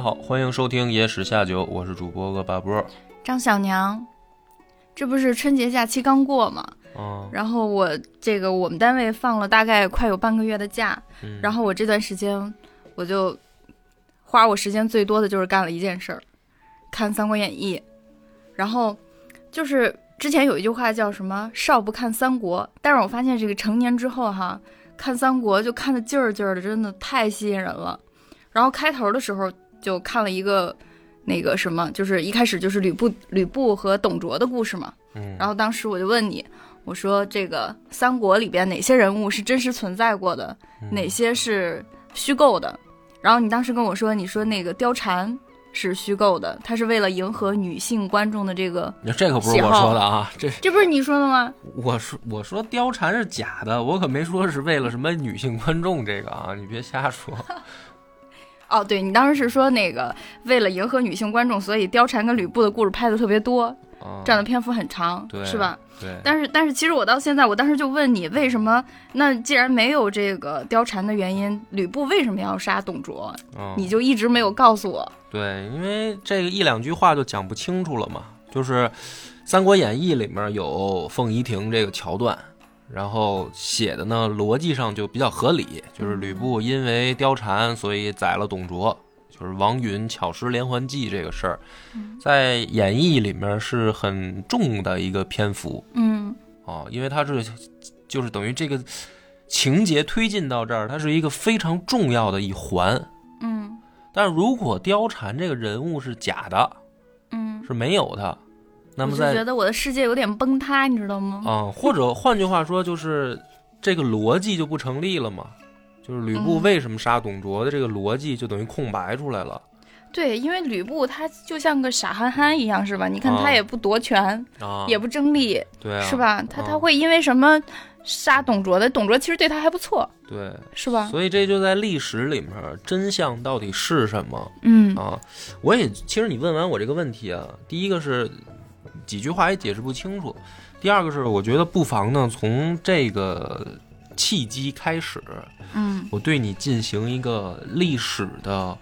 家好，欢迎收听《野史下酒》，我是主播恶霸波。张小娘，这不是春节假期刚过吗？嗯，然后我这个我们单位放了大概快有半个月的假，嗯然后我这段时间我就花我时间最多的就是干了一件事儿，看《三国演义》，然后就是之前有一句话叫什么“少不看三国”，但是我发现这个成年之后哈，看三国就看的劲儿劲儿的，真的太吸引人了。然后开头的时候就看了一个那个什么，就是一开始就是吕布吕布和董卓的故事嘛，嗯，然后当时我就问你，我说这个三国里边哪些人物是真实存在过的，嗯哪些是虚构的？然后你当时跟我说，你说那个貂蝉是虚构的，他是为了迎合女性观众的这个，这可不是我说的啊，这这不是你说的吗？我说我说貂蝉是假的，我可没说是为了什么女性观众这个啊，你别瞎说。哦，对你当时是说那个为了迎合女性观众，所以貂蝉跟吕布的故事拍的特别多，啊，占的篇幅很长，对是吧？对，但是但是其实我到现在，我当时就问你，为什么？那既然没有这个貂蝉的原因，吕布为什么要杀董卓？嗯你就一直没有告诉我。对，因为这个一两句话就讲不清楚了嘛。就是《三国演义》里面有凤仪亭这个桥段，然后写的呢逻辑上就比较合理，就是吕布因为貂蝉，所以宰了董卓，就是王允巧施连环计这个事儿，在演义里面是很重的一个篇幅嗯。啊，因为它是就是等于这个情节推进到这儿，它是一个非常重要的一环。嗯。但是如果貂蝉这个人物是假的，嗯，是没有的，那么我就觉得我的世界有点崩塌，你知道吗？啊、或者换句话说，就是这个逻辑就不成立了嘛。就是吕布嗯为什么杀董卓的这个逻辑就等于空白出来了对，因为吕布他就像个傻憨憨一样，是吧？你看啊他也不夺权，啊，也不争利，对啊，是？吧？他啊他会因为什么杀董卓的？董卓其实对他还不错，对，是吧？所以这就在历史里面，真相到底是什么嗯啊？我也其实你问完我这个问题啊，第一个是几句话也解释不清楚，第二个是我觉得不妨呢从这个契机开始，嗯，我对你进行一个历史的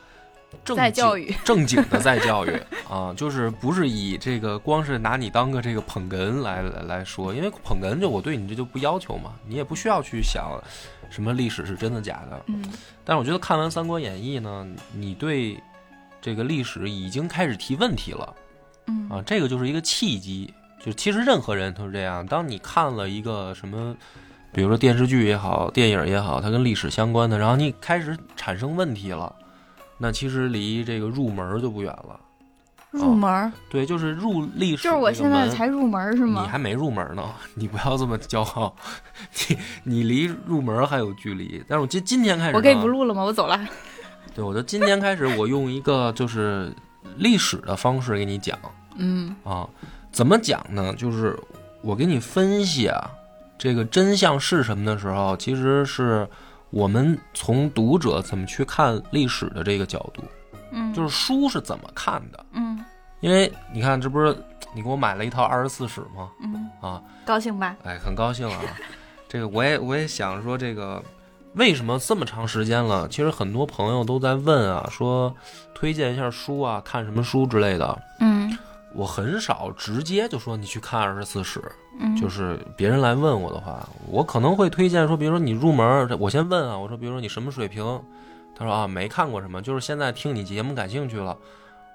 正经再教育，正经的再教育。啊，就是不是以这个光是拿你当个这个捧哏来来来说，因为捧哏就我对你这就不要求嘛，你也不需要去想什么历史是真的假的。嗯。但是我觉得看完《三国演义》呢，你对这个历史已经开始提问题了嗯啊，这个就是一个契机。就其实任何人都是这样，当你看了一个什么。比如说电视剧也好，电影也好，它跟历史相关的，然后你开始产生问题了，那其实离这个入门就不远了。入门儿对，就是入历史就是我现在才入门是吗？你还没入门呢，你不要这么骄傲，你你离入门还有距离。但是我今今天开始，我可以不录了吗？我走了。对，我就今天开始，我用一个就是历史的方式给你讲嗯啊，怎么讲呢？就是我给你分析啊，这个真相是什么的时候，其实是我们从读者怎么去看历史的这个角度，嗯，就是书是怎么看的。嗯因为你看，这不是你给我买了一套二十四史吗？嗯，啊，高兴吧？哎，很高兴啊！这个我也我也想说，这个为什么这么长时间了？其实很多朋友都在问啊，说推荐一下书啊，看什么书之类的。嗯我很少直接就说你去看二十四史，嗯，就是别人来问我的话，我可能会推荐说，比如说你入门，我先问啊，我说比如说你什么水平？他说啊没看过什么，就是现在听你节目感兴趣了，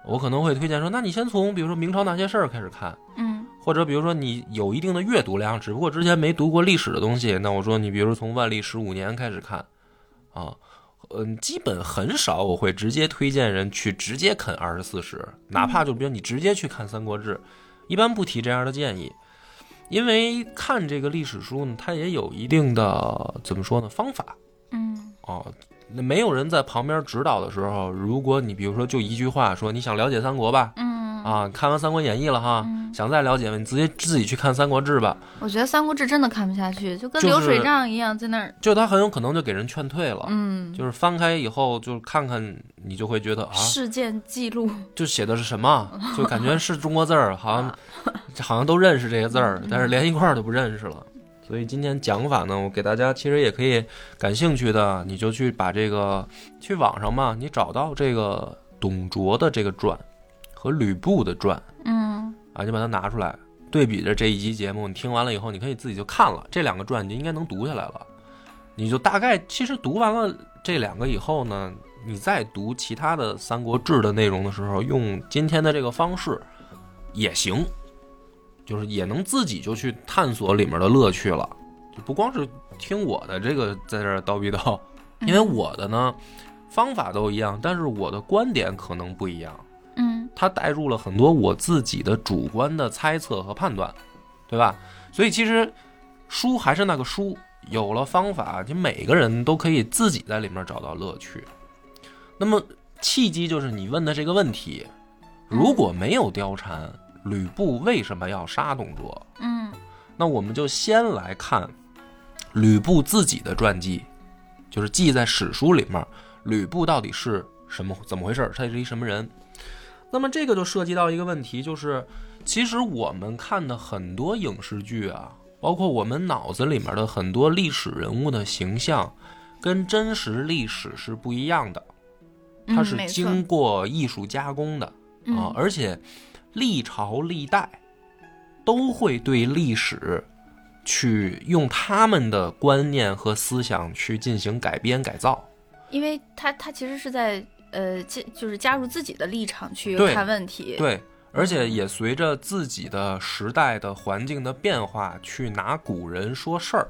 我可能会推荐说，那你先从比如说明朝那些事儿开始看。嗯或者比如说你有一定的阅读量，只不过之前没读过历史的东西，那我说你比如从万历十五年开始看，啊，嗯，基本很少我会直接推荐人去直接啃二十四史，哪怕就比如你直接去看《三国志》，一般不提这样的建议，因为看这个历史书呢，它也有一定的怎么说呢方法嗯。哦，那没有人在旁边指导的时候，如果你比如说就一句话说你想了解三国吧，嗯。啊，看完《三国演义》了哈，嗯想再了解吗你直接自己去看《三国志》吧，我觉得《三国志》真的看不下去，就跟流水账一样，在那儿，就他很有可能就给人劝退了。嗯，就是翻开以后，就看看你就会觉得啊，事件记录，就写的是什么，就感觉是中国字儿，好像 好像都认识这些字儿，但是连一块儿都不认识了。所以今天讲法呢，我给大家其实也可以感兴趣的，你就去把这个去网上嘛，你找到这个董卓的这个传和吕布的传嗯啊，你把它拿出来对比着这一集节目，你听完了以后，你可以自己就看了这两个传，你就应该能读下来了。你就大概其实读完了这两个以后呢，你再读其他的《三国志》的内容的时候，用今天的这个方式也行，就是也能自己就去探索里面的乐趣了，就不光是听我的这个在这叨逼叨，因为我的呢方法都一样，但是我的观点可能不一样。嗯它带入了很多我自己的主观的猜测和判断，对吧？所以其实书还是那个书，有了方法，你每个人都可以自己在里面找到乐趣。那么契机就是你问的这个问题，如果没有貂蝉，吕布为什么要杀董卓？嗯那我们就先来看吕布自己的传记，就是记在史书里面，吕布到底是什么怎么回事？他是一什么人？那么这个就涉及到一个问题，就是其实我们看的很多影视剧啊，包括我们脑子里面的很多历史人物的形象，跟真实历史是不一样的，嗯，它是经过艺术加工的。啊嗯，而且历朝历代都会对历史去用他们的观念和思想去进行改编改造。因为它它其实是在呃这就是加入自己的立场去看问题，对，而且也随着自己的时代的环境的变化，去拿古人说事儿。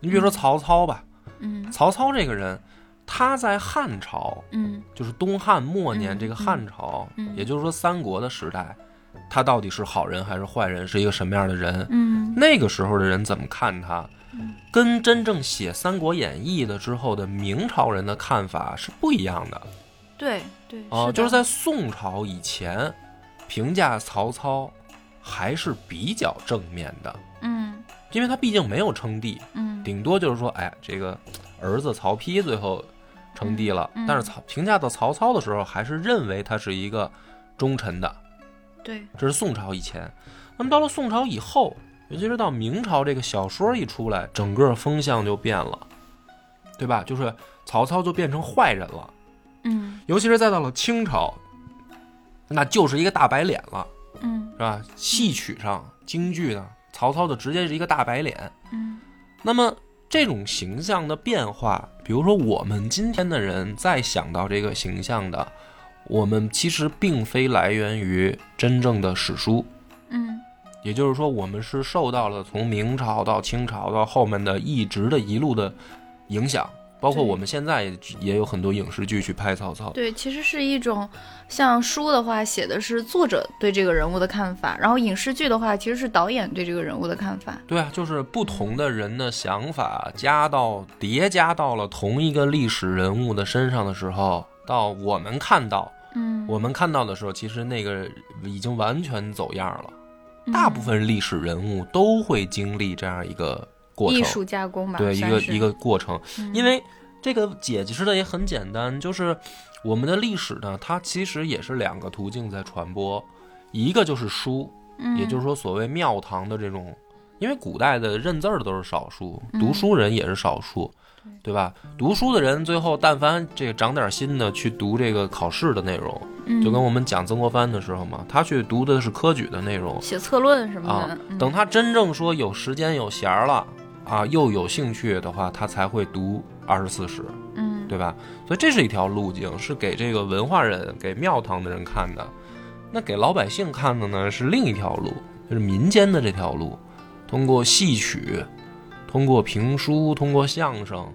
你比如说曹操吧，嗯。曹操这个人，他在汉朝，嗯。就是东汉末年嗯这个汉朝，嗯也就是说三国的时代，他到底是好人还是坏人，是一个什么样的人？嗯。那个时候的人怎么看他嗯，跟真正写《三国演义》的之后的明朝人的看法是不一样的对对啊。的就是在宋朝以前，评价曹操还是比较正面的，嗯因为他毕竟没有称帝，嗯顶多就是说，哎，这个儿子曹丕最后称帝了，但是曹评价到曹操的时候，还是认为他是一个忠臣的。对这是宋朝以前。那么到了宋朝以后，尤其是到明朝，这个小说一出来，整个风向就变了，对吧？就是曹操就变成坏人了。嗯尤其是再到了清朝，那就是一个大白脸了，嗯是吧？戏曲上、京剧呢，曹操就直接是一个大白脸。嗯那么这种形象的变化，比如说我们今天的人再想到这个形象的，我们其实并非来源于真正的史书。嗯也就是说，我们是受到了从明朝到清朝到后面的一直的一路的影响，包括我们现在也也有很多影视剧去拍曹操。对，其实是一种像书的话写的是作者对这个人物的看法，然后影视剧的话其实是导演对这个人物的看法。对啊，就是不同的人的想法加到叠加到了同一个历史人物的身上的时候，到我们看到嗯，我们看到的时候，其实那个已经完全走样了。嗯大部分历史人物都会经历这样一个过程，艺术加工吧，对一个一个过程。嗯。因为这个解释的也很简单，就是我们的历史呢，它其实也是两个途径在传播，一个就是书，嗯。也就是说所谓庙堂的这种，因为古代的认字儿的都是少数，嗯。读书人也是少数，对。吧？读书的人最后但凡这个长点心的去读这个考试的内容，嗯。就跟我们讲曾国藩的时候嘛，他去读的是科举的内容写策论什么啊的，嗯。等他真正说有时间有闲儿了啊，又有兴趣的话，他才会读二十四史。嗯对吧？所以这是一条路径，是给这个文化人、给庙堂的人看的。那给老百姓看的呢，是另一条路，就是民间的这条路，通过戏曲，通过评书，通过相声，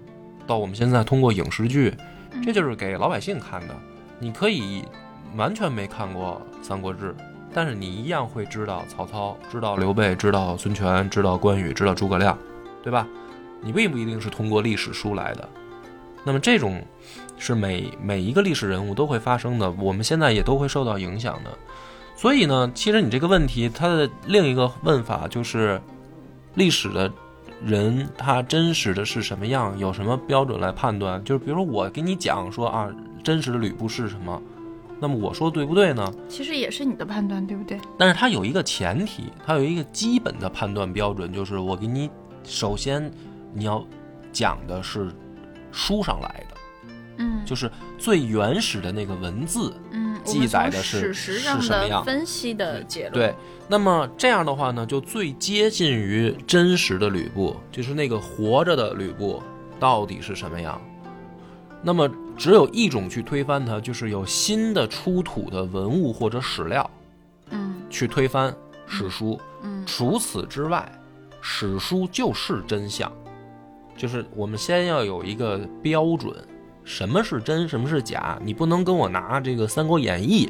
到我们现在通过影视剧，嗯这就是给老百姓看的。你可以完全没看过《三国志》，但是你一样会知道曹操，知道刘备，知道孙权，知道关羽，知道诸葛亮，对吧？你并不一定是通过历史书来的。那么这种是每每一个历史人物都会发生的，我们现在也都会受到影响的。所以呢，其实你这个问题，它的另一个问法就是，历史的人他真实的是什么样，有什么标准来判断？就是比如说我给你讲说啊，真实的吕布是什么，那么我说对不对呢？其实也是你的判断，对不对？但是它有一个前提，它有一个基本的判断标准，就是我给你首先你要讲的是书上来的，嗯，就是最原始的那个文字。嗯，记载的是史实上是什么样的分析的结论。对，那么这样的话呢，就最接近于真实的吕布，就是那个活着的吕布到底是什么样。那么只有一种去推翻它，就是有新的出土的文物或者史料嗯去推翻史书。嗯除此之外，史书就是真相，就是我们先要有一个标准，什么是真，什么是假。你不能跟我拿这个《三国演义》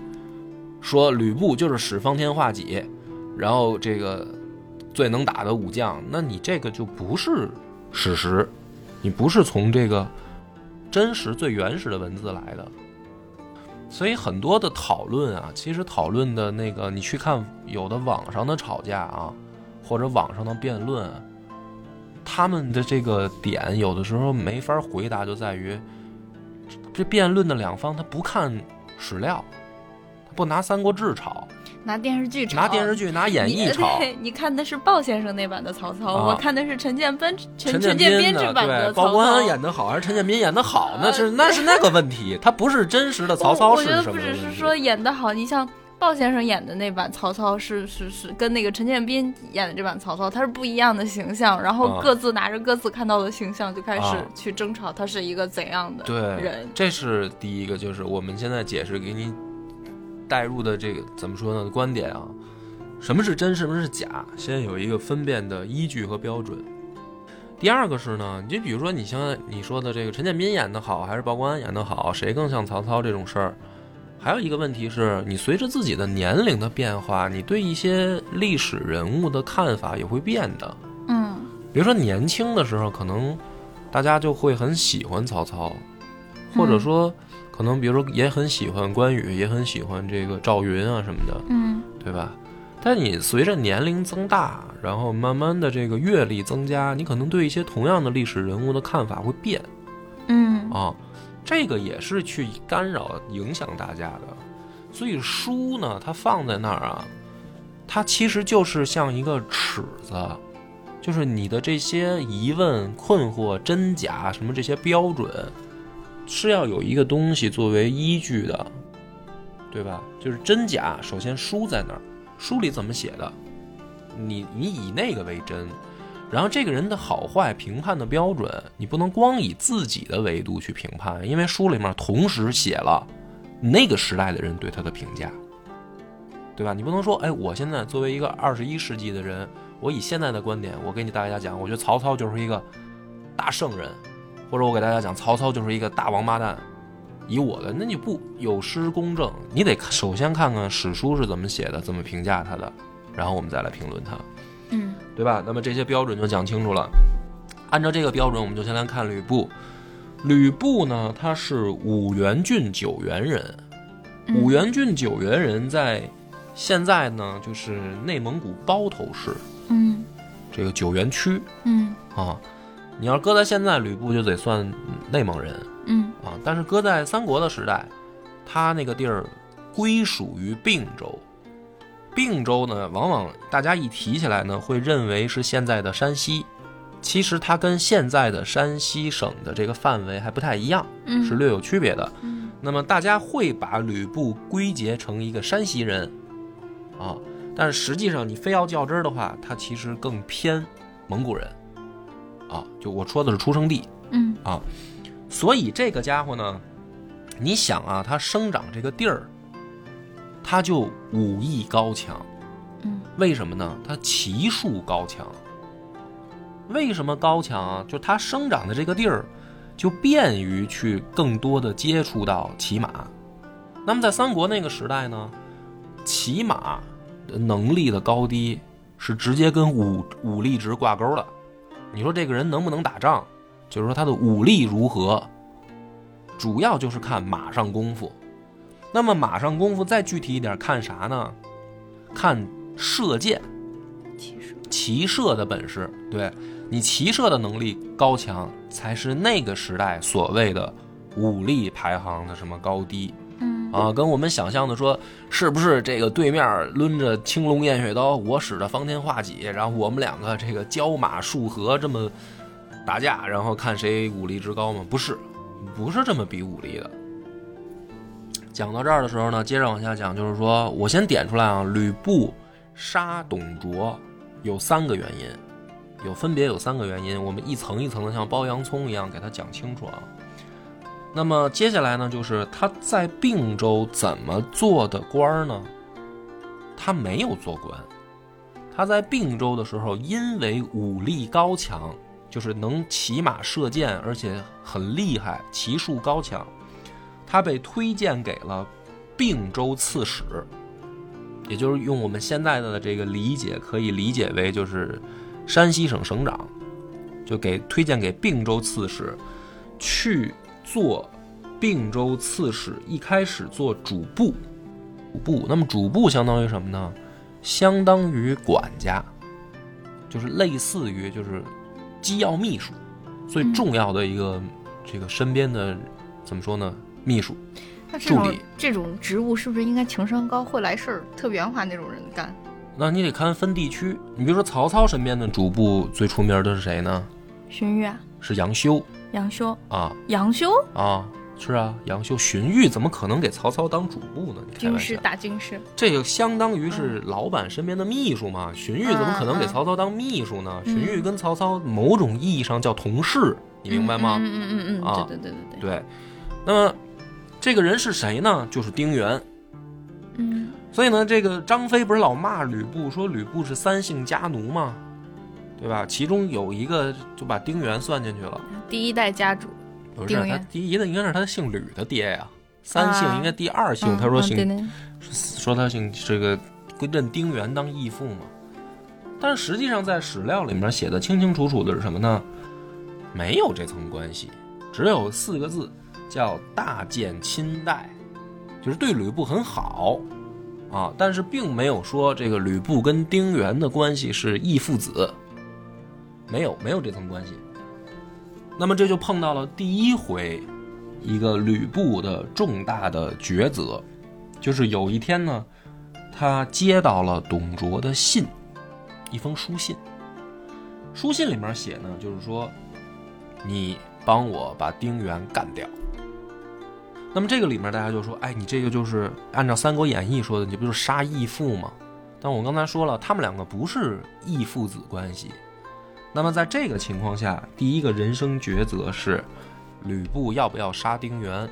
说吕布就是使方天画戟，然后这个最能打的武将，那你这个就不是史实，你不是从这个真实最原始的文字来的。所以很多的讨论啊，其实讨论的那个，你去看有的网上的吵架啊，或者网上的辩论，他们的这个点有的时候没法回答，就在于这辩论的两方他不看史料，他不拿《三国志》吵，拿电视剧炒，拿电视剧、拿演义你吵。对，你看的是鲍先生那版的曹操，啊我看的是陈建斌陈建建斌的这版的对，包曹国安。演的好还是陈建斌演的好？那呃是那是那个问题，他不是真实的曹操我我觉得不只？是说演的好，你像鲍先生演的那版曹操是是是跟那个陈建斌演的这版曹操，他是不一样的形象，然后啊各自拿着各自看到的形象就开始啊去争吵，他是一个怎样的对人。这是第一个，就是我们现在解释给你带入的这个怎么说呢？观点啊，什么是真，什么是假，先有一个分辨的依据和标准。第二个是呢，你就比如说你像你说的这个陈建斌演的好，还是鲍国安演的好，谁更像曹操这种事儿，还有一个问题是你随着自己的年龄的变化，你对一些历史人物的看法也会变的。嗯。比如说年轻的时候，可能大家就会很喜欢曹操，或者说可能比如说也很喜欢关羽，也很喜欢这个赵云啊什么的，嗯。对吧？但你随着年龄增大，然后慢慢的这个阅历增加，你可能对一些同样的历史人物的看法会变。嗯。啊，这个也是去干扰影响大家的。所以书呢，它放在那儿啊，它其实就是像一个尺子，就是你的这些疑问、困惑、真假什么这些标准，是要有一个东西作为依据的，对吧？就是真假，首先书在那儿，书里怎么写的，你你以那个为真。然后这个人的好坏评判的标准，你不能光以自己的维度去评判，因为书里面同时写了那个时代的人对他的评价，对吧？你不能说，哎，我现在作为一个二十一世纪的人，我以现在的观点，我给你大家讲，我觉得曹操就是一个大圣人，或者我给大家讲曹操就是一个大王八蛋。以我的，那你不有失公正，你得首先看看史书是怎么写的，怎么评价他的，然后我们再来评论他。嗯对吧？那么这些标准就讲清楚了。按照这个标准，我们就先来看吕布。吕布呢，他是五原郡九原人。嗯五原郡九原人在现在呢，就是内蒙古包头市嗯这个九原区嗯啊。你要搁在现在，吕布就得算内蒙人嗯啊。但是搁在三国的时代，他那个地儿归属于并州。并州呢，往往大家一提起来呢，会认为是现在的山西，其实它跟现在的山西省的这个范围还不太一样，嗯。是略有区别的。嗯。那么大家会把吕布归结成一个山西人，啊，但是实际上你非要较真儿的话，他其实更偏蒙古人，啊，就我说的是出生地，嗯。所以这个家伙呢，你想啊，他生长这个地儿，他就武艺高强，嗯为什么呢？他骑术高强。为什么高强啊？就他生长的这个地儿，就便于去更多的接触到骑马。那么在三国那个时代呢，骑马能力的高低是直接跟武武力值挂钩的。你说这个人能不能打仗，就是说他的武力如何，主要就是看马上功夫。那么马上功夫再具体一点，看啥呢？看射箭、骑射骑射的本事。对你骑射的能力高强，才是那个时代所谓的武力排行的什么高低。嗯啊，跟我们想象的说，是不是这个对面抡着青龙偃月刀，我使着方天画戟，然后我们两个这个交马数合这么打架，然后看谁武力值高吗？不是，不是这么比武力的。讲到这儿的时候呢，接着往下讲，就是说我先点出来啊，吕布杀董卓有三个原因，有分别有三个原因，我们一层一层的像剥洋葱一样给他讲清楚啊。那么接下来呢，就是他在并州怎么做的官儿呢？他没有做官，他在并州的时候，因为武力高强，就是能骑马射箭，而且很厉害，骑术高强，他被推荐给了并州刺史，也就是用我们现在的这个理解，可以理解为就是山西省省长，就给推荐给并州刺史去。做并州刺史，一开始做主簿，主簿。那么主簿相当于什么呢？相当于管家，就是类似于就是机要秘书，最重要的一个、这个身边的怎么说呢？秘书。那这种助理这种职务是不是应该情商高、会来事儿、特圆滑那种人干？那你得看分地区。你比如说曹操身边的主簿最出名的是谁呢？荀彧、是杨修杨修、啊杨修，啊，是啊，杨修。荀彧怎么可能给曹操当主簿呢？军师玩笑。大军师，这个相当于是老板身边的秘书嘛？荀彧怎么可能给曹操当秘书呢？嗯荀彧跟曹操某种意义上叫同事，你明白吗？嗯嗯嗯嗯啊嗯，对对对对对，对。那么这个人是谁呢？就是丁原。嗯所以呢，这个张飞不是老骂吕布说吕布是三姓家奴吗？对吧？其中有一个就把丁原算进去了。第一代家主，不是他第一的应该是他姓吕的爹呀，三姓啊应该第二姓。嗯他说姓说他姓这个认丁原当义父嘛，但是实际上在史料里面写的清清楚楚的是什么呢？没有这层关系，只有四个字叫大见亲代，就是对吕布很好啊，但是并没有说这个吕布跟丁原的关系是义父子，没有没有这层关系。那么这就碰到了第一回一个吕布的重大的抉择，就是有一天呢，他接到了董卓的信，一封书信。书信里面写呢，就是说，你帮我把丁原干掉。那么这个里面大家就说，哎，你这个就是按照《三国演义》说的，你不就是杀义父吗？但我刚才说了，他们两个不是义父子关系。那么在这个情况下，第一个人生抉择是，吕布要不要杀丁原？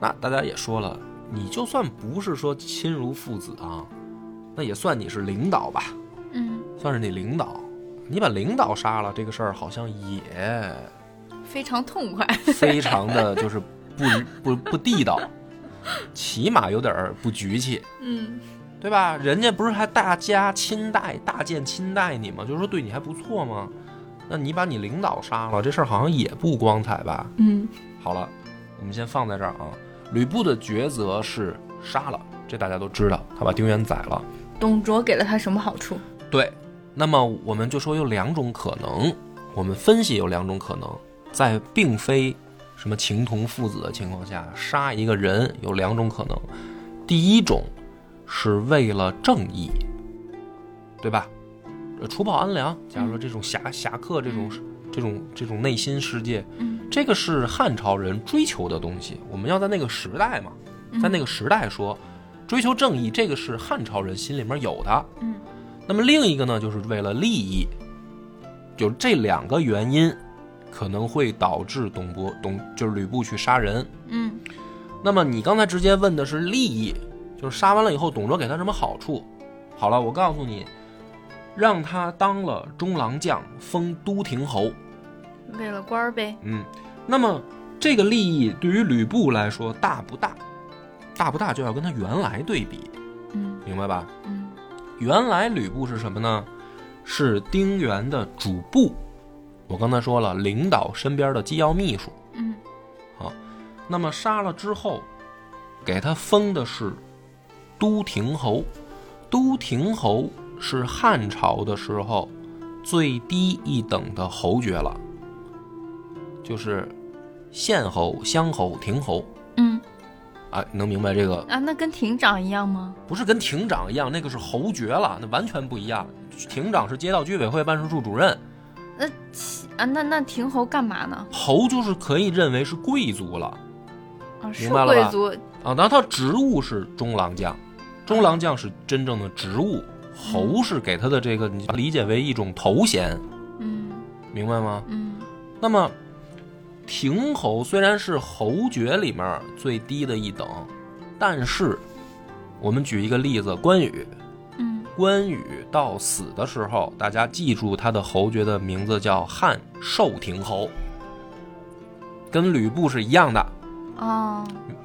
那大家也说了，你就算不是说亲如父子啊，那也算你是领导吧，嗯，算是你领导。你把领导杀了，这个事儿好像也非常痛快，非常的就是不不不地道，起码有点儿不局气，嗯对吧？人家不是还大家亲待、大见亲待你吗？就是说对你还不错吗？那你把你领导杀了，这事儿好像也不光彩吧？嗯好了，我们先放在这儿啊。吕布的抉择是杀了，这大家都知道，他把丁原宰了。董卓给了他什么好处？对，那么我们就说有两种可能，我们分析有两种可能，在并非什么情同父子的情况下杀一个人有两种可能。第一种是为了正义，对吧？呃除暴安良，假如说这种侠侠客这种这种这种内心世界，嗯这个是汉朝人追求的东西。我们要在那个时代嘛，在那个时代说，追求正义，这个是汉朝人心里面有的。嗯那么另一个呢，就是为了利益，就这两个原因，可能会导致董伯董就是吕布去杀人。嗯那么你刚才直接问的是利益，就是杀完了以后，董卓给他什么好处？好了，我告诉你，让他当了中郎将，封都亭侯。为了官儿呗。嗯，那么这个利益对于吕布来说大不大？大不大就要跟他原来对比，嗯明白吧？嗯原来吕布是什么呢？是丁原的主簿。我刚才说了，领导身边的机要秘书。嗯那么杀了之后，给他封的是都亭侯。都亭侯是汉朝的时候最低一等的侯爵了，就是县侯、乡侯、亭侯嗯啊，能明白这个？啊，那跟亭长一样吗？不是跟亭长一样，那个是侯爵了，那完全不一样。亭长是街道居委会办事处主任，那其啊，那那亭侯干嘛呢？侯就是可以认为是贵族了啊，是明白了吧贵族。啊。那他职务是中郎将，中郎将是真正的职务，侯是给他的这个，你理解为一种头衔，嗯明白吗？嗯那么，亭侯虽然是侯爵里面最低的一等，但是我们举一个例子，关羽，嗯关羽到死的时候，大家记住他的侯爵的名字叫汉寿亭侯，跟吕布是一样的。哦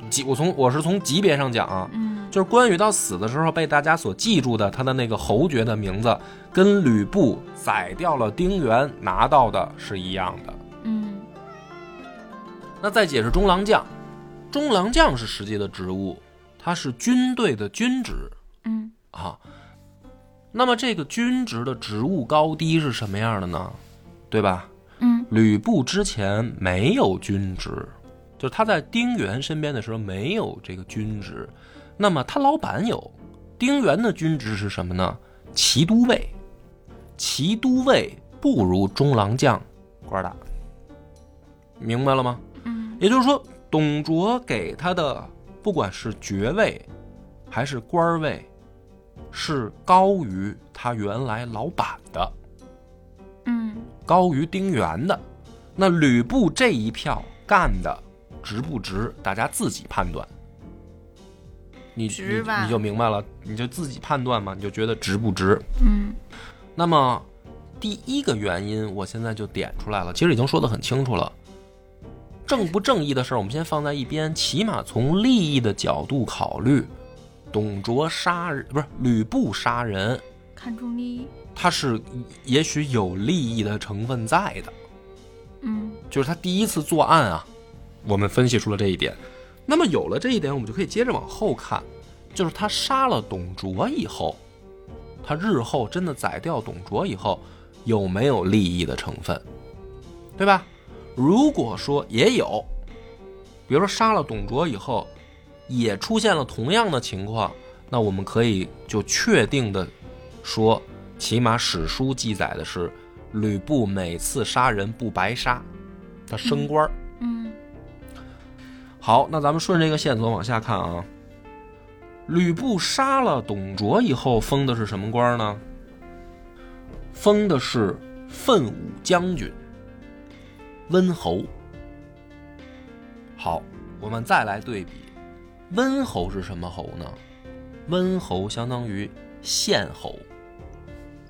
级我从我是从级别上讲啊，嗯就是关羽到死的时候被大家所记住的他的那个侯爵的名字，跟吕布宰掉了丁原拿到的是一样的。嗯那再解释中郎将，中郎将是实际的职务，他是军队的军职嗯啊。那么这个军职的职务高低是什么样的呢？对吧？嗯吕布之前没有军职，就是他在丁原身边的时候没有这个军职，那么他老板有。丁原的军职是什么呢？骑都尉，骑都尉不如中郎将官大，明白了吗？嗯也就是说，董卓给他的不管是爵位还是官位，是高于他原来老板的。嗯高于丁原的。那吕布这一票干的值不值？大家自己判断。你你你就明白了，你就自己判断嘛，你就觉得值不值？嗯那么第一个原因，我现在就点出来了，其实已经说得很清楚了。正不正义的事儿，我们先放在一边，起码从利益的角度考虑，董卓杀人不是吕布杀人，看重利益。他是也许有利益的成分在的。嗯就是他第一次作案啊，我们分析出了这一点。那么有了这一点，我们就可以接着往后看，就是他杀了董卓以后，他日后真的宰掉董卓以后，有没有利益的成分，对吧？如果说也有，比如说杀了董卓以后，也出现了同样的情况，那我们可以就确定的说，起码史书记载的是吕布每次杀人不白杀，他升官儿。嗯好，那咱们顺这个线索往下看啊。吕布杀了董卓以后，封的是什么官呢？封的是奋武将军、温侯。好，我们再来对比，温侯是什么侯呢？温侯相当于县侯，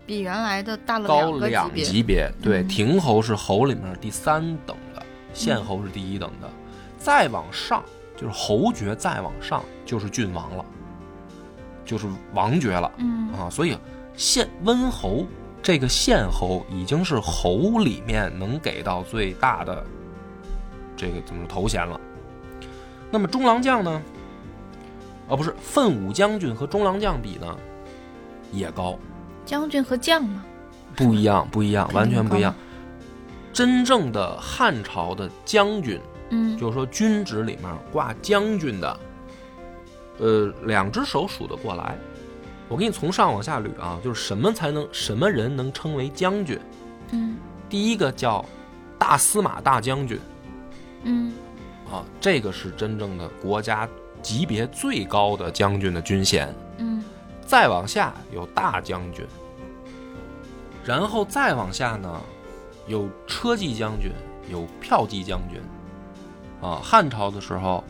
比原来的大了高两两级别。对，嗯亭侯是侯里面第三等的，县侯是第一等的，再往上就是侯爵，再往上就是郡王了，就是王爵了嗯啊。所以县温侯这个县侯已经是侯里面能给到最大的这个怎么说头衔了。那么中郎将呢？啊，不是奋武将军和中郎将比呢，也高。将军和将吗。不一样，不一样，完全不一样。真正的汉朝的将军，嗯就是说军职里面挂将军的，呃，两只手数得过来。我给你从上往下捋啊，就是什么才能什么人能称为将军？嗯第一个叫大司马大将军嗯啊，这个是真正的国家级别最高的将军的军衔。嗯再往下有大将军，然后再往下呢，有车骑将军，有骠骑将军。啊，汉朝的时候，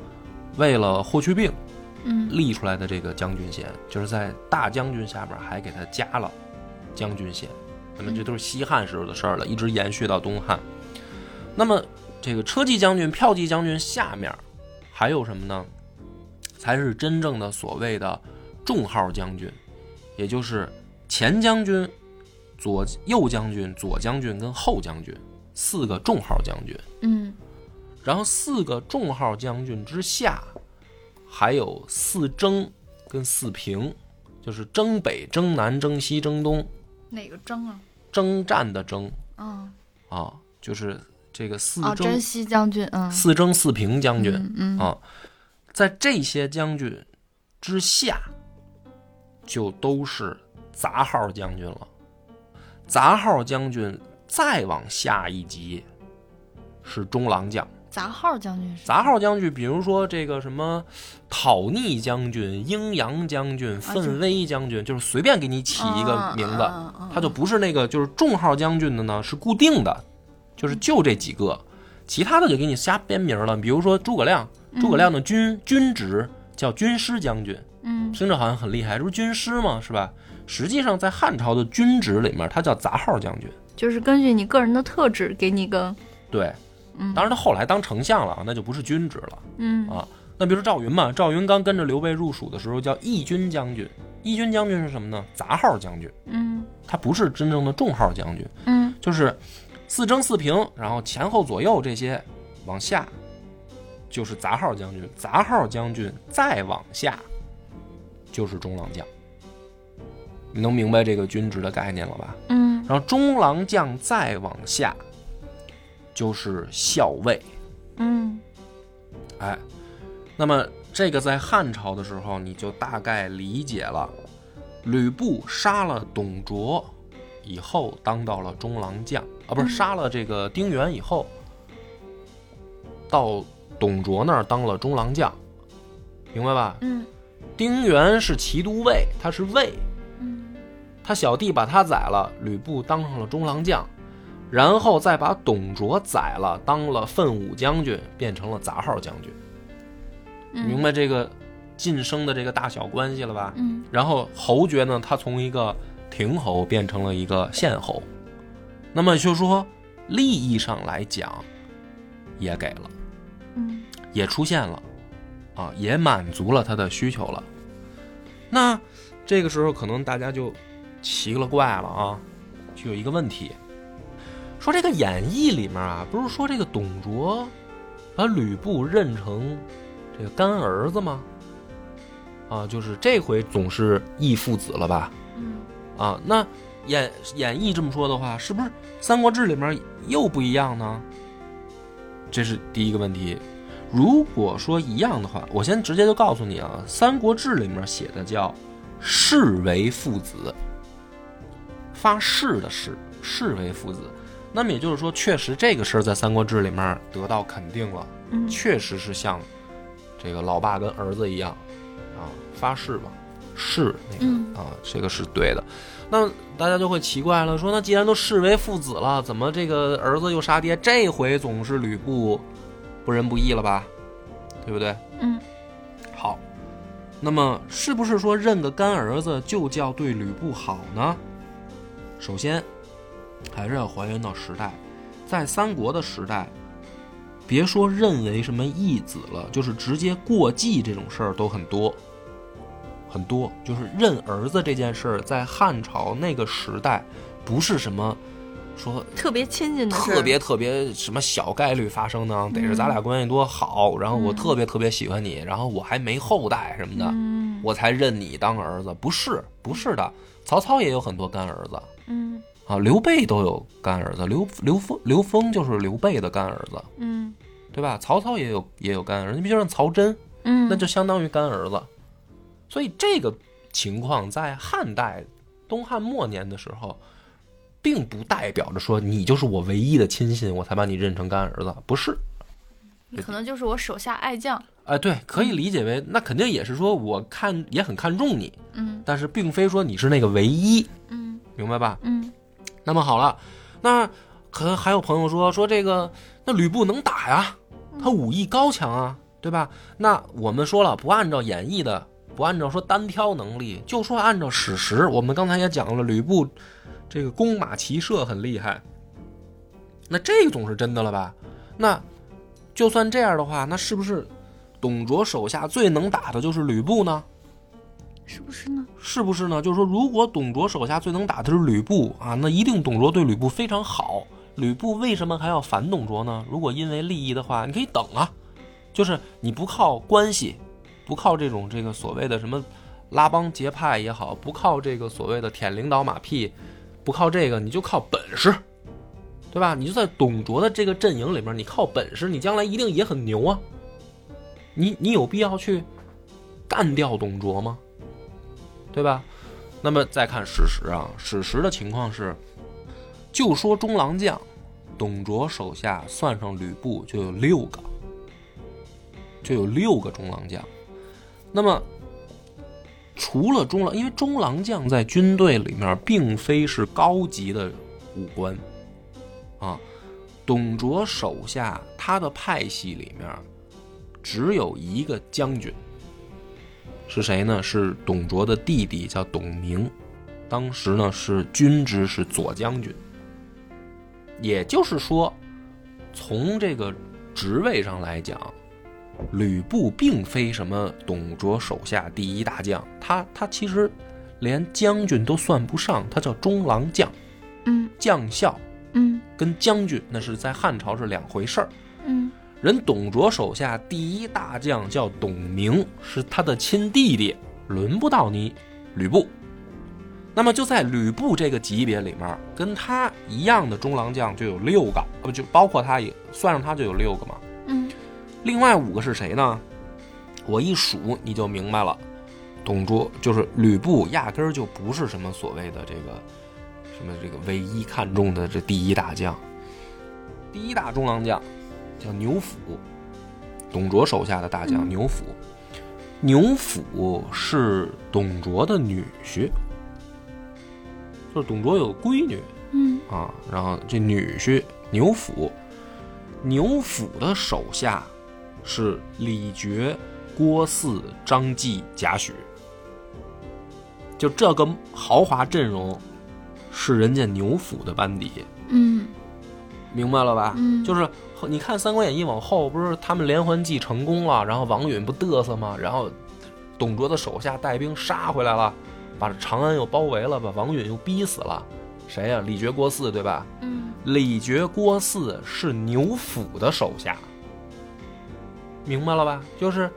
为了霍去病嗯立出来的这个将军衔，就是在大将军下边还给他加了将军衔。那么这都是西汉时候的事儿了，一直延续到东汉。那么这个车骑将军、骠骑将军下面还有什么呢？才是真正的所谓的重号将军，也就是前将军、左右将军、左将军跟后将军四个重号将军。嗯然后四个重号将军之下，还有四征跟四平，就是征北、征南、征西、征东，哪个征啊？征战的征嗯，啊，就是这个四哦，征、征西将军，嗯，四征四平将军。嗯嗯啊，在这些将军之下，就都是杂号将军了。杂号将军再往下一级是中郎将。杂号将军是杂号将军，比如说这个什么讨逆将军、阴阳将军、啊奋威将军，就是随便给你起一个名字，他就不是那个就是重号将军的呢，是固定的，就是就这几个，其他的就给你瞎编名了。比如说诸葛亮，诸葛亮的军、军职叫军师将军，嗯。听着好像很厉害，这不是军师吗？是吧？实际上在汉朝的军职里面，他叫杂号将军。就是根据你个人的特质给你个，对，嗯。当然他后来当丞相了啊，那就不是军职了。嗯。啊那比如说赵云嘛，赵云刚跟着刘备入蜀的时候叫义军将军，义军将军是什么呢？杂号将军，嗯。他不是真正的重号将军，嗯。就是四征四平，然后前后左右这些往下就是杂号将军，杂号将军再往下就是中郎将。你能明白这个军职的概念了吧？嗯然后中郎将再往下就是校尉，嗯哎，那么这个在汉朝的时候，你就大概理解了。吕布杀了董卓以后，当到了中郎将啊，不是杀了这个丁原以后，到董卓那儿当了中郎将，明白吧？嗯丁原是骑都尉，他是尉，嗯他小弟把他宰了，吕布当上了中郎将，然后再把董卓宰了，当了奋武将军，变成了杂号将军。嗯，明白这个晋升的这个大小关系了吧？嗯然后侯爵呢，他从一个亭侯变成了一个县侯，那么就说利益上来讲，也给了，嗯也出现了，啊，也满足了他的需求了。那这个时候可能大家就奇了怪了啊，就有一个问题，说这个演义里面啊，不是说这个董卓把吕布认成这个干儿子吗？啊，就是这回总是义父子了吧？嗯啊，那演演义这么说的话，是不是《三国志》里面又不一样呢？这是第一个问题。如果说一样的话，我先直接就告诉你啊，《三国志》里面写的叫“士为父子”，发誓的誓，誓为父子。那么也就是说，确实这个事儿在《三国志》里面得到肯定了，嗯确实是像这个老爸跟儿子一样啊，发誓吧，誓那个、嗯啊，这个是对的。那大家就会奇怪了，说那既然都视为父子了，怎么这个儿子又杀爹？这回总是吕布不仁不义了吧？对不对？嗯好，那么是不是说认个干儿子就叫对吕布好呢？首先，还是要还原到时代，在三国的时代，别说认为什么义子了，就是直接过继这种事儿都很多，很多。就是认儿子这件事儿，在汉朝那个时代，不是什么说特别亲近的事特别特别什么小概率发生呢？得是咱俩关系多好，然后我嗯特别特别喜欢你，然后我还没后代什么的，嗯。我才认你当儿子。不是，不是的，曹操也有很多干儿子。嗯。啊，刘备都有干儿子，刘刘封刘封就是刘备的干儿子，嗯。对吧？曹操也有也有干儿子，你比如说曹真，嗯，那就相当于干儿子。所以这个情况在汉代东汉末年的时候，并不代表着说你就是我唯一的亲信，我才把你认成干儿子，不是。可能就是我手下爱将。哎，对，可以理解为那肯定也是说我看也很看重你，嗯但是并非说你是那个唯一，嗯明白吧？嗯那么好了，那可能还有朋友说说这个，那吕布能打呀，他武艺高强啊，对吧？那我们说了，不按照演绎的，不按照说单挑能力，就说按照史实，我们刚才也讲了，吕布这个弓马骑射很厉害，那这个总是真的了吧？那就算这样的话，那是不是董卓手下最能打的就是吕布呢？是不是呢？是不是呢？就是说，如果董卓手下最能打的是吕布啊，那一定董卓对吕布非常好，吕布为什么还要反董卓呢？如果因为利益的话，你可以等啊，就是你不靠关系，不靠这种这个所谓的什么拉帮结派也好，不靠这个所谓的舔领导马屁，不靠这个，你就靠本事，对吧？你就在董卓的这个阵营里面，你靠本事，你将来一定也很牛啊。你你有必要去干掉董卓吗？对吧？那么再看史实啊，史实的情况是，就说中郎将，董卓手下算上吕布就有六个，就有六个中郎将。那么除了中郎，因为中郎将在军队里面并非是高级的武官啊，董卓手下他的派系里面只有一个将军。是谁呢？是董卓的弟弟，叫董明，当时呢是军职是左将军。也就是说，从这个职位上来讲，吕布并非什么董卓手下第一大将，他他其实连将军都算不上，他叫中郎将，嗯将校嗯跟将军那是在汉朝是两回事儿。嗯人董卓手下第一大将叫董明，是他的亲弟弟，轮不到你吕布。那么就在吕布这个级别里面，跟他一样的中郎将就有六个，不就包括他也算上他就有六个嘛。嗯另外五个是谁呢？我一数你就明白了，董卓就是吕布，压根儿就不是什么所谓的这个什么这个唯一看重的这第一大将。第一大中郎将叫牛辅，董卓手下的大将嗯牛辅。牛辅是董卓的女婿，就是董卓有闺女，嗯啊，然后这女婿牛辅，牛辅的手下是李傕、郭汜、张继、贾诩，就这个豪华阵容是人家牛府的班底，嗯明白了吧？嗯就是你看《三国演义》往后，不是他们连环计成功了，然后王允不嘚瑟吗？然后董卓的手下带兵杀回来了，把长安又包围了，把王允又逼死了。谁呀、李傕、郭汜，对吧？嗯李傕、郭汜是牛府的手下，明白了吧？就是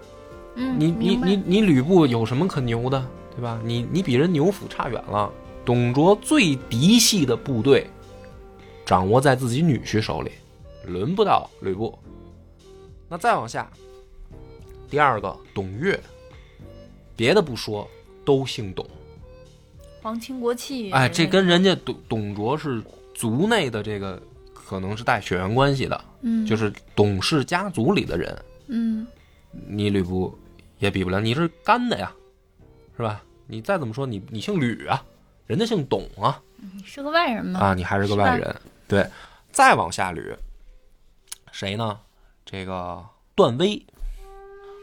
嗯，你你你你吕布有什么可牛的，对吧？你你比人牛辅差远了。董卓最嫡系的部队掌握在自己女婿手里，轮不到吕布。那再往下，第二个董越，别的不说，都姓董。皇亲国戚，哎，这跟人家董董卓是族内的这个，可能是带血缘关系的，嗯就是董氏家族里的人。嗯你吕布也比不了，你是干的呀，是吧？你再怎么说，你你姓吕啊，人家姓董啊，你是个外人吗？啊，你还是个外人。对，再往下捋，谁呢？这个段威。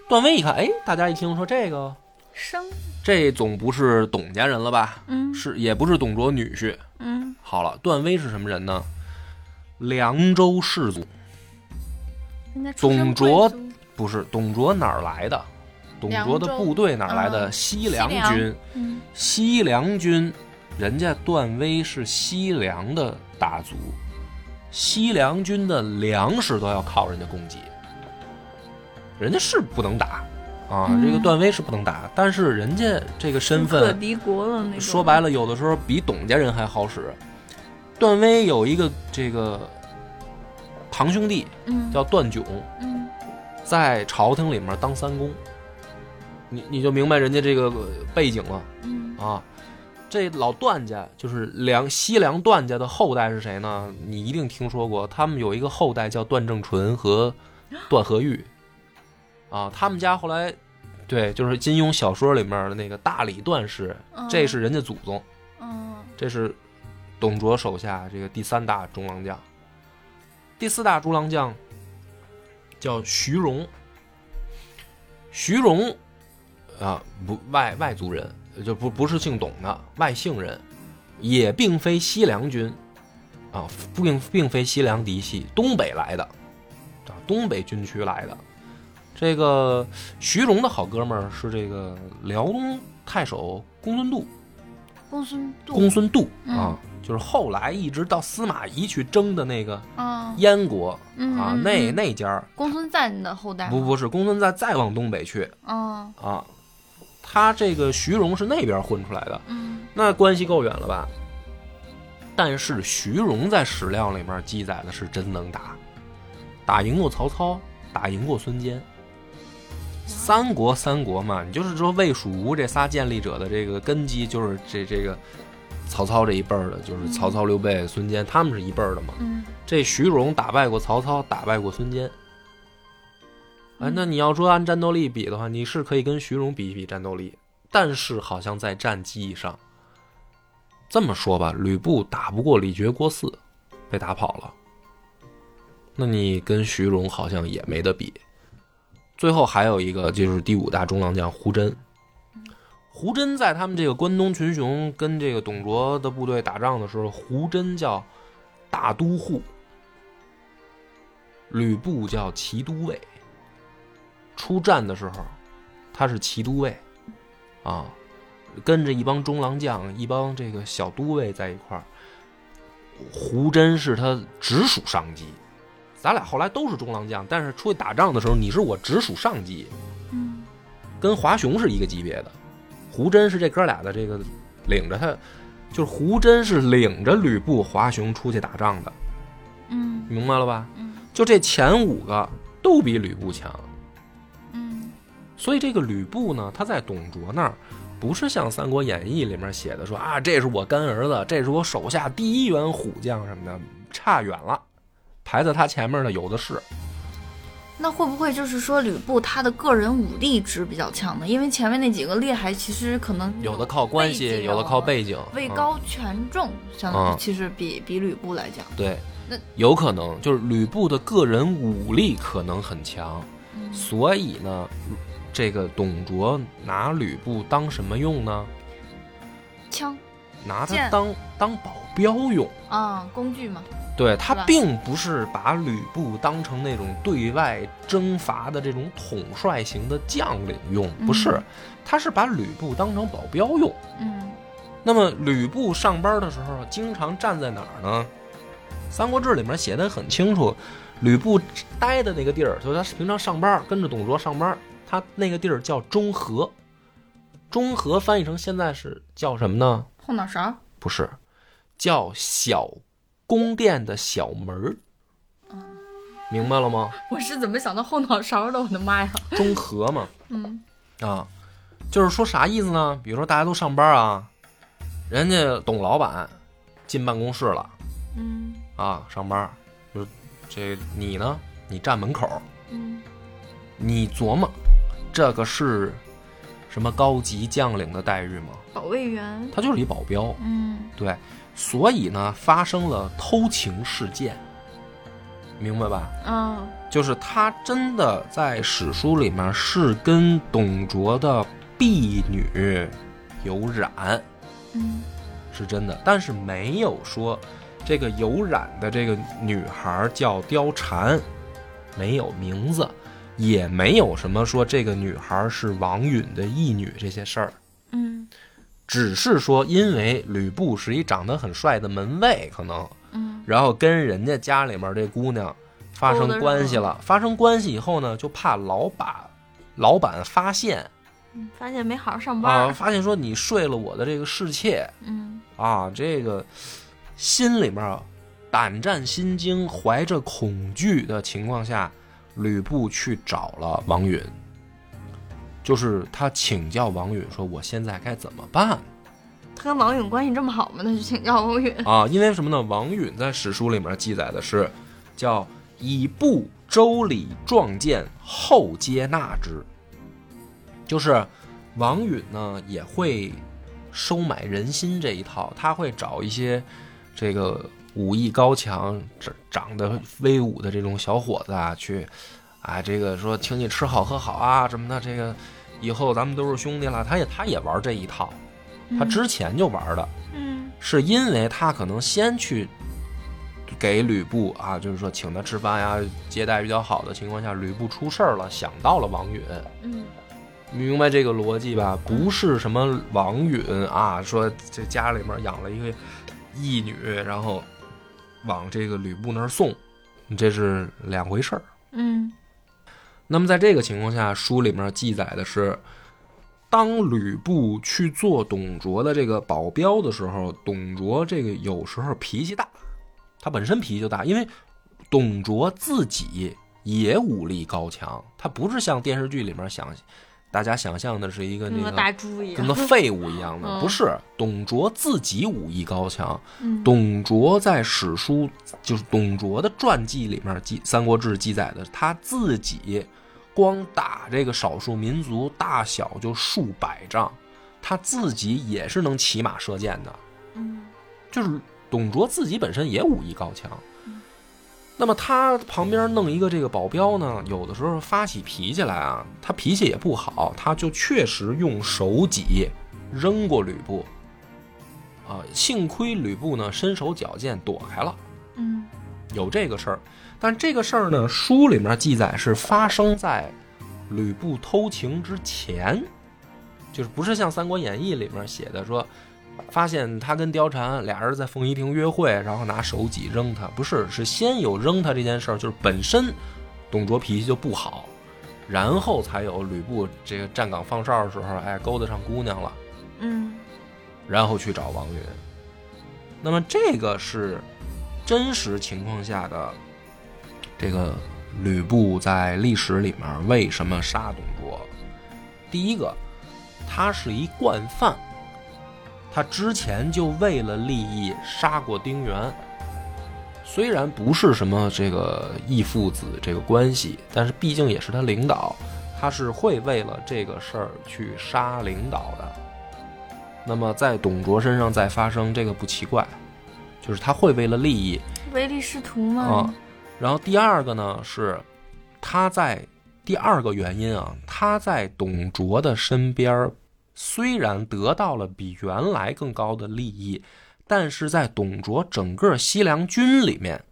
段威一看，哎，大家一听说这个，生这总不是董家人了吧？嗯是，也不是董卓女婿。嗯好了，段威是什么人呢？凉州氏族，董卓不是董卓哪儿来的？董卓的部队哪儿来的？啊西凉军。嗯西凉军，人家段威是西凉的大族，西凉军的粮食都要靠人家供给，人家是不能打啊，嗯这个段威是不能打，但是人家这个身份，可敌国了那种。说白了，有的时候比董家人还好使。段威有一个这个堂兄弟嗯叫段炯，嗯在朝廷里面当三公，你你就明白人家这个背景了。嗯啊，这老段家就是梁西凉段家的后代是谁呢？你一定听说过，他们有一个后代叫段正淳和段和玉，啊，他们家后来对，就是金庸小说里面的那个大理段氏，这是人家祖宗，嗯这是董卓手下这个第三大中郎将，第四大中郎将叫徐荣，徐荣啊，不外外族人，就不不是姓董的外姓人，也并非西凉军啊，并并非西凉嫡系，东北来的啊，东北军区来的。这个徐荣的好哥们儿是这个辽东太守公孙度，公孙度，公孙度嗯。啊，就是后来一直到司马懿去争的那个啊，燕国啊，那嗯。那家儿公孙瓒的后代，不不是公孙瓒再往东北去啊，啊，他这个徐荣是那边混出来的，嗯。那关系够远了吧？但是徐荣在史料里面记载的是真能打，打赢过曹操，打赢过孙坚。三国三国嘛，你就是说魏蜀吴这仨建立者的这个根基，就是这这个曹操这一辈儿的，就是曹操、刘备、孙坚，他们是一辈儿的嘛。嗯这徐荣打败过曹操，打败过孙坚。哎，嗯那你要说按战斗力比的话，你是可以跟徐荣比一比战斗力，但是好像在战绩上，这么说吧，吕布打不过李傕郭汜，被打跑了。那你跟徐荣好像也没得比。最后还有一个就是第五大中郎将胡真，胡真在他们这个关东群雄跟这个董卓的部队打仗的时候，胡真叫大都护，吕布叫骑都尉。出战的时候，他是骑都尉，啊，跟着一帮中郎将、一帮这个小都尉在一块儿。胡真是他直属上级，咱俩后来都是中郎将，但是出去打仗的时候，你是我直属上级，嗯跟华雄是一个级别的。胡真是这哥俩的这个领着他，就是胡真是领着吕布、华雄出去打仗的，嗯明白了吧？嗯就这前五个都比吕布强，嗯所以这个吕布呢，他在董卓那儿不是像《三国演义》里面写的说啊，这是我干儿子，这是我手下第一员虎将什么的，差远了。排在他前面的有的是，那会不会就是说吕布他的个人武力值比较强呢？因为前面那几个厉害，其实可能有的靠关系，有的靠背景，嗯位高权重，相当于其实比比吕布来讲，对那，有可能就是吕布的个人武力可能很强，嗯所以呢，这个董卓拿吕布当什么用呢？枪拿他当当保镖用。啊工具嘛，对他并不是把吕布当成那种对外征伐的这种统帅型的将领用，不是嗯，他是把吕布当成保镖用。嗯那么吕布上班的时候，经常站在哪儿呢？《三国志》里面写的很清楚，吕布待的那个地儿，就是他平常上班跟着董卓上班，他那个地儿叫中和。中和翻译成现在是叫什么呢？后脑勺，不是，叫小宫殿的小门儿。明白了吗？我是怎么想到后脑勺的？我的妈呀！中和嘛，嗯啊，就是说啥意思呢？比如说大家都上班啊，人家董老板进办公室了嗯啊，上班，就这你呢，你站门口，嗯你琢磨这个是什么高级将领的待遇吗？保卫员，他就是一保镖，嗯。对，所以呢，发生了偷情事件，明白吧？嗯。就是他真的在史书里面是跟董卓的婢女有染，嗯。是真的，但是没有说这个有染的这个女孩叫貂蝉，没有名字，也没有什么说这个女孩是王允的义女这些事儿，嗯。只是说因为吕布是一长得很帅的门卫，可能。嗯。然后跟人家家里面这姑娘发生关系了，发生关系以后呢，就怕老板老板发现。嗯，发现没好好上啊，班，发现说你睡了我的这个侍妾。嗯。啊，这个心里面啊胆战心惊、怀着恐惧的情况下，吕布去找了王允，就是他请教王允说：“我现在该怎么办？”他跟王允关系这么好吗？那就请教王允。啊，因为什么呢？王允在史书里面记载的是，叫以布周礼壮见，后接纳之。就是王允呢也会收买人心这一套，他会找一些这个武艺高强、长长得威武的这种小伙子啊，去啊，这个说请你吃好喝好啊什么的，这个以后咱们都是兄弟了。他也他也玩这一套，他之前就玩的。嗯是因为他可能先去给吕布啊，就是说请他吃饭呀，接待比较好的情况下，吕布出事儿了，想到了王允，嗯明白这个逻辑吧？不是什么王允啊，说这家里面养了一个义女，然后往这个吕布那儿送，这是两回事儿。嗯那么在这个情况下，书里面记载的是，当吕布去做董卓的这个保镖的时候，董卓这个有时候脾气大，他本身脾气就大，因为董卓自己也武力高强，他不是像电视剧里面想大家想象的是一个那个大猪一样。跟个，废物一样的，嗯。不是。董卓自己武艺高强，嗯。董卓在史书就是董卓的传记里面记《三国志》记载的，他自己光打这个少数民族大小就数百仗，他自己也是能骑马射箭的，嗯。就是董卓自己本身也武艺高强。那么他旁边弄一个这个保镖呢，有的时候发起脾气来啊，他脾气也不好，他就确实用手挤扔过吕布。啊，幸亏吕布呢身手矫健躲开了，嗯有这个事儿。但这个事儿呢，书里面记载是发生在吕布偷情之前，就是不是像《三国演义》里面写的说，发现他跟貂蝉俩人在凤仪亭约会，然后拿手戟扔他，不是，是先有扔他这件事儿，就是本身董卓脾气就不好，然后才有吕布这个站岗放哨的时候，哎，勾搭上姑娘了。嗯然后去找王允。那么这个是真实情况下的这个吕布在历史里面为什么杀董卓？第一个，他是一惯犯，他之前就为了利益杀过丁原。虽然不是什么这个义父子这个关系，但是毕竟也是他领导，他是会为了这个事儿去杀领导的。那么在董卓身上再发生这个不奇怪，就是他会为了利益唯利是图啊嗯。。然后第二个呢是他在第二个原因啊，他在董卓的身边儿，虽然得到了比原来更高的利益，但是在董卓整个西凉军里面，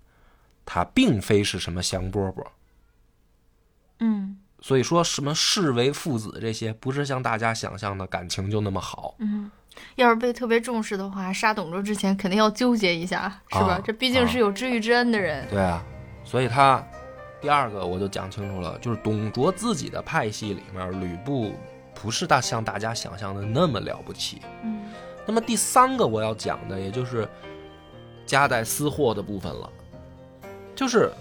他并非是什么香饽饽。嗯所以说什么视为父子这些，不是像大家想象的感情就那么好。嗯，要是被特别重视的话，杀董卓之前肯定要纠结一下，是吧？啊这毕竟是有知遇之恩的人。对啊，所以他第二个我就讲清楚了，就是董卓自己的派系里面，吕布不是大像大家想象的那么了不起。嗯那么第三个我要讲的，也就是夹带私货的部分了，就是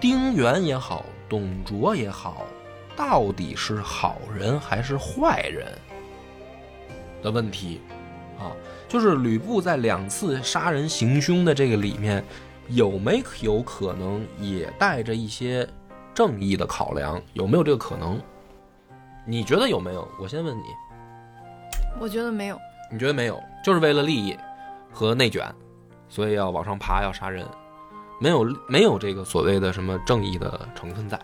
丁原也好，董卓也好，到底是好人还是坏人的问题啊？就是吕布在两次杀人行凶的这个里面，有没有可能也带着一些正义的考量？有没有这个可能？你觉得有没有？我先问你。我觉得没有。你觉得没有？就是为了利益和内卷，所以要往上爬，要杀人，没有没有这个所谓的什么正义的成分在，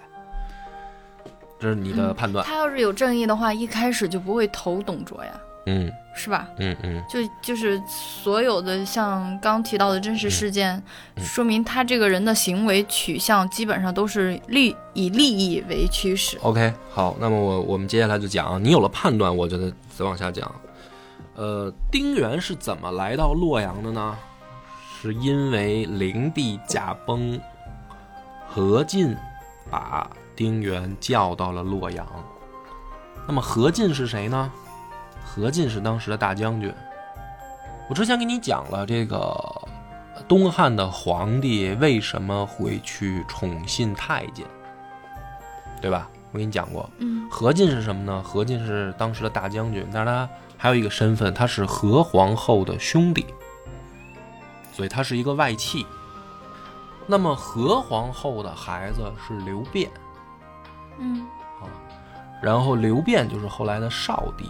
这是你的判断。他要是有正义的话，一开始就不会投董卓呀，嗯是吧？嗯嗯就就是所有的像刚提到的真实事件，嗯说明他这个人的行为取向基本上都是利以利益为驱使。，OK，好，那么我我们接下来就讲，你有了判断，我觉得再往下讲。呃，丁原是怎么来到洛阳的呢？是因为灵帝驾崩，何进把丁原叫到了洛阳。那么何进是谁呢？何进是当时的大将军。我之前给你讲了这个东汉的皇帝为什么会去宠信太监，对吧？我给你讲过，嗯何进是什么呢？何进是当时的大将军，但是他还有一个身份，他是何皇后的兄弟，所以他是一个外戚。那么何皇后的孩子是刘辩，嗯啊然后刘辩就是后来的少帝，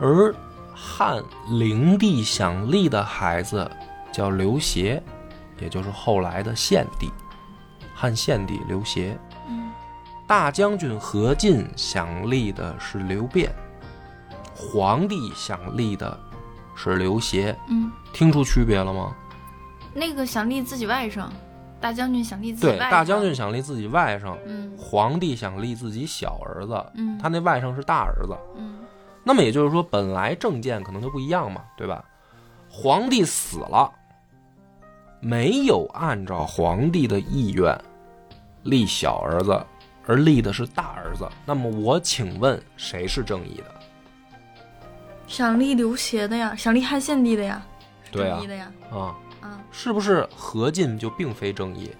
而汉灵帝想立的孩子叫刘协，也就是后来的献帝，汉献帝刘协。嗯大将军何进想立的是刘辩，皇帝想立的是刘协，嗯，听出区别了吗？那个想立自己外甥，大将军想立自己对，外大将甥军想立自己外甥，嗯皇帝想立自己小儿子，嗯他那外甥是大儿子。嗯那么也就是说，本来政见可能就不一样嘛，对吧？皇帝死了，没有按照皇帝的意愿立小儿子，而立的是大儿子。那么我请问，谁是正义的？想立刘协的呀，想立汉献帝的呀，是对啊正义的呀，啊，啊是不是何进就并非正义？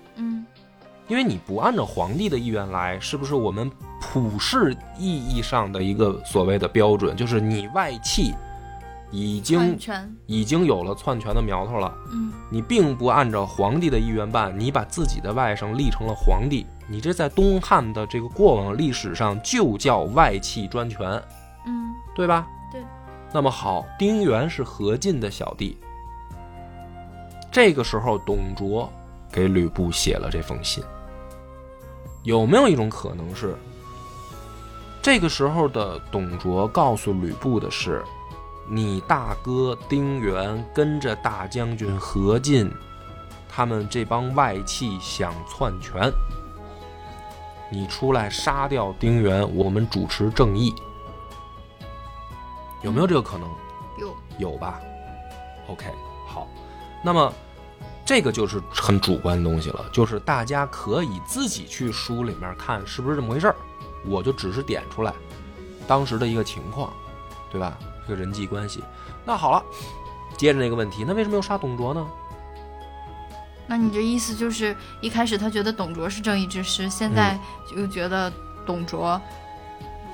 嗯因为你不按照皇帝的意愿来，是不是我们普世意义上的一个所谓的标准，就是你外戚已经，已经有了篡权的苗头了，嗯。你并不按照皇帝的意愿办，你把自己的外甥立成了皇帝，你这在东汉的这个过往历史上就叫外戚专权，嗯。对吧？对。那么好，丁原是何进的小弟，这个时候董卓给吕布写了这封信，有没有一种可能是，这个时候的董卓告诉吕布的是，你大哥丁原跟着大将军何进，他们这帮外戚想篡权，你出来杀掉丁原，我们主持正义，有没有这个可能？有有吧？OK，好，那么这个就是很主观的东西了，就是大家可以自己去书里面看是不是这么回事儿，我就只是点出来当时的一个情况，对吧？这个人际关系。那好了，接着那个问题，那为什么要杀董卓呢？那你这意思就是一开始他觉得董卓是正义之师，现在又觉得董卓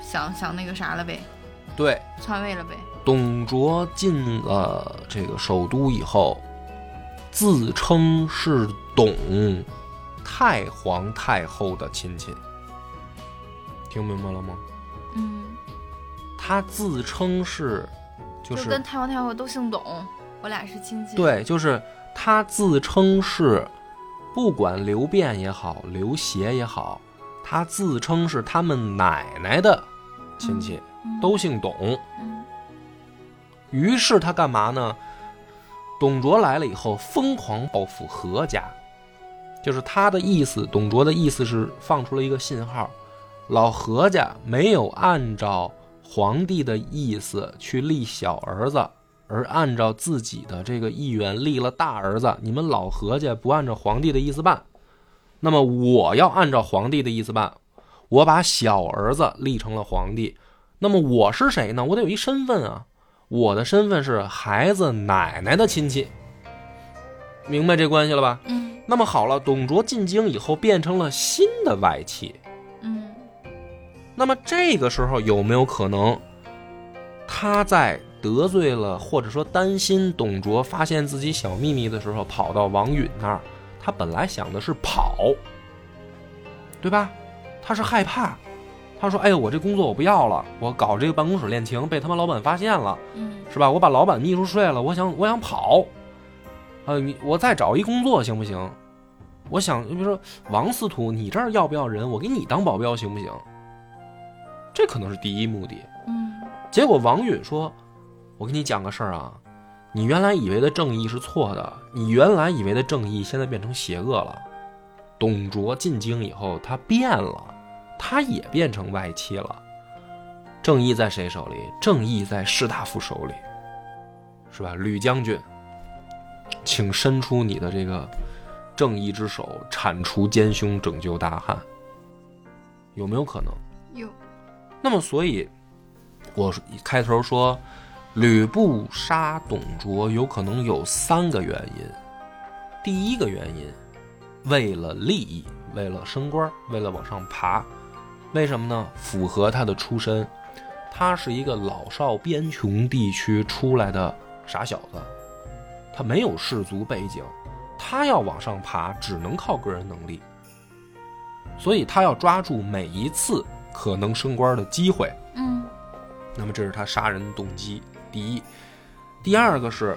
想想那个啥了呗，对，篡位了呗。董卓进了这个首都以后，自称是董太皇太后的亲戚，听明白了吗？嗯，他自称是，就就是跟太皇太后都姓董，我俩是亲戚。，对，就是他自称是，不管刘辩也好，刘协也好，他自称是他们奶奶的亲戚，嗯、都姓董。嗯于是他干嘛呢？董卓来了以后，疯狂报复何家，就是他的意思。董卓的意思是放出了一个信号：老何家没有按照皇帝的意思去立小儿子，而按照自己的这个意愿立了大儿子。你们老何家不按照皇帝的意思办，那么我要按照皇帝的意思办，我把小儿子立成了皇帝。那么我是谁呢？我得有一身份啊。我的身份是孩子奶奶的亲戚，明白这关系了吧？嗯那么好了，董卓进京以后变成了新的外戚，嗯那么这个时候有没有可能，他在得罪了或者说担心董卓发现自己小秘密的时候，跑到王允那儿？他本来想的是跑，对吧？他是害怕，他说：“哎呦，我这工作我不要了，我搞这个办公室恋情被他妈老板发现了。”嗯是吧？我把老板秘书睡了，我想我想跑，呃，你我再找一工作行不行？我想，比如说王司徒，你这儿要不要人？我给你当保镖行不行？这可能是第一目的。嗯结果王允说：“我跟你讲个事儿啊，你原来以为的正义是错的，你原来以为的正义现在变成邪恶了。董卓进京以后，他变了，他也变成外戚了。正义在谁手里？正义在士大夫手里，是吧？吕将军，请伸出你的这个正义之手，铲除奸凶，拯救大汉。有没有可能？有那么，所以我开头说，吕布杀董卓有可能有三个原因。第一个原因，为了利益，为了升官，为了往上爬。为什么呢？符合他的出身，他是一个老少边穷地区出来的傻小子，他没有氏族背景，他要往上爬，只能靠个人能力。所以他要抓住每一次可能升官的机会。嗯那么这是他杀人的动机。第一，第二个是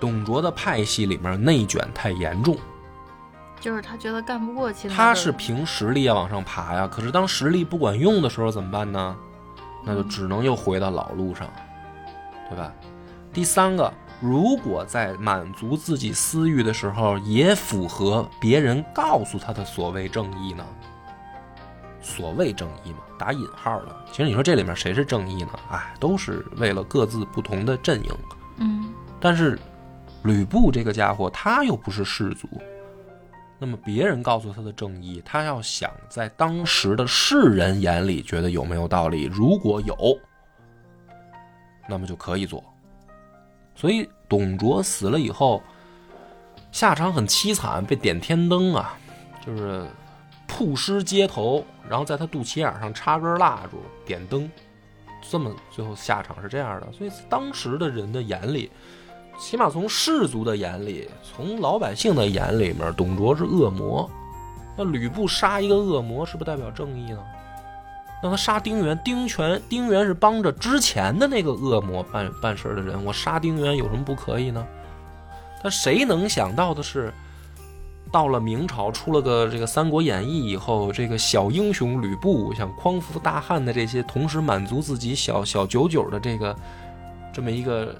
董卓的派系里面内卷太严重，就是他觉得干不过其他的他是凭实力要往上爬呀。可是当实力不管用的时候怎么办呢？那就只能又回到老路上，对吧？第三个，如果在满足自己私欲的时候，也符合别人告诉他的所谓正义呢？所谓正义嘛，打引号的。其实你说这里面谁是正义呢？哎，都是为了各自不同的阵营。嗯但是吕布这个家伙，他又不是士族，那么别人告诉他的正义，他要想在当时的世人眼里觉得有没有道理，如果有，那么就可以做。所以董卓死了以后，下场很凄惨，被点天灯啊，就是曝尸街头，然后在他肚脐眼上插根蜡烛点灯，这么最后下场是这样的。所以当时的人的眼里，起码从士族的眼里，从老百姓的眼里面，董卓是恶魔。那吕布杀一个恶魔，是不是代表正义呢？那他杀丁原，丁权丁原是帮着之前的那个恶魔办办事的人，我杀丁原有什么不可以呢？但谁能想到的是，到了明朝出了个这个《三国演义》以后，这个小英雄吕布想匡扶大汉的这些，同时满足自己小小九九的这个这么一个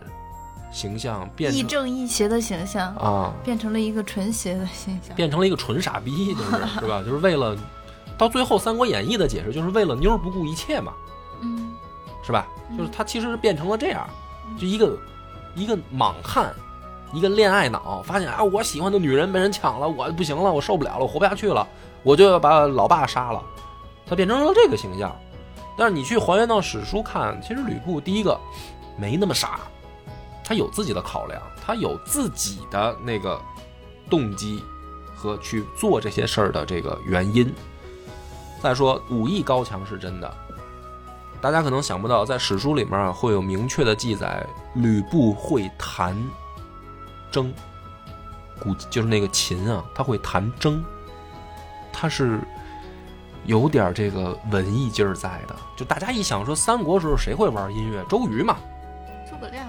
形象，变成亦正亦邪的形象啊，变成了一个纯邪的形象。变成了一个纯傻逼，就是 是吧？就是为了到最后《三国演义》的解释，就是为了妞儿不顾一切嘛，嗯是吧？就是他其实是变成了这样，就一个一个莽汉，一个恋爱脑，发现啊，我喜欢的女人被人抢了，我不行了，我受不了了，我活不下去了，我就要把老爸杀了。他变成了这个形象。但是你去还原到史书看，其实吕布第一个没那么傻，他有自己的考量，他有自己的那个动机和去做这些事儿的这个原因。再说武艺高强是真的，大家可能想不到，在史书里面啊会有明确的记载，吕布会弹筝，古就是那个琴啊，他会弹筝，他是有点这个文艺劲儿在的。就大家一想说三国时候谁会玩音乐？周瑜嘛，诸葛亮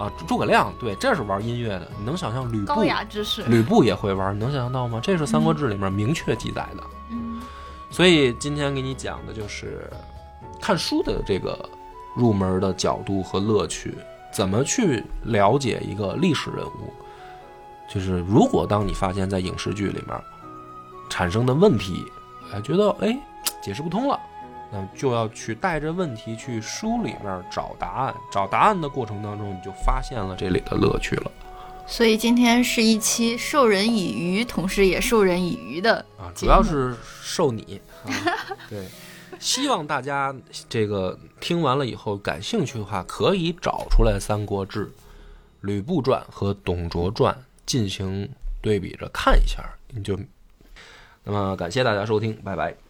啊，诸葛亮，对，这是玩音乐的。你能想象吕布高雅之士。吕布也会玩，你能想象到吗？这是《三国志》里面明确记载的。嗯所以今天给你讲的就是看书的这个入门的角度和乐趣，怎么去了解一个历史人物。就是如果当你发现，在影视剧里面产生的问题，哎，觉得哎解释不通了，那就要去带着问题去书里面找答案。找答案的过程当中，你就发现了这里的乐趣了所以今天是一期授人以鱼，同时也授人以渔的啊！主要是授你啊，对。希望大家这个听完了以后感兴趣的话，可以找出来《三国志》《吕布传》和《董卓传》进行对比着看一下，你就。那么感谢大家收听，拜拜。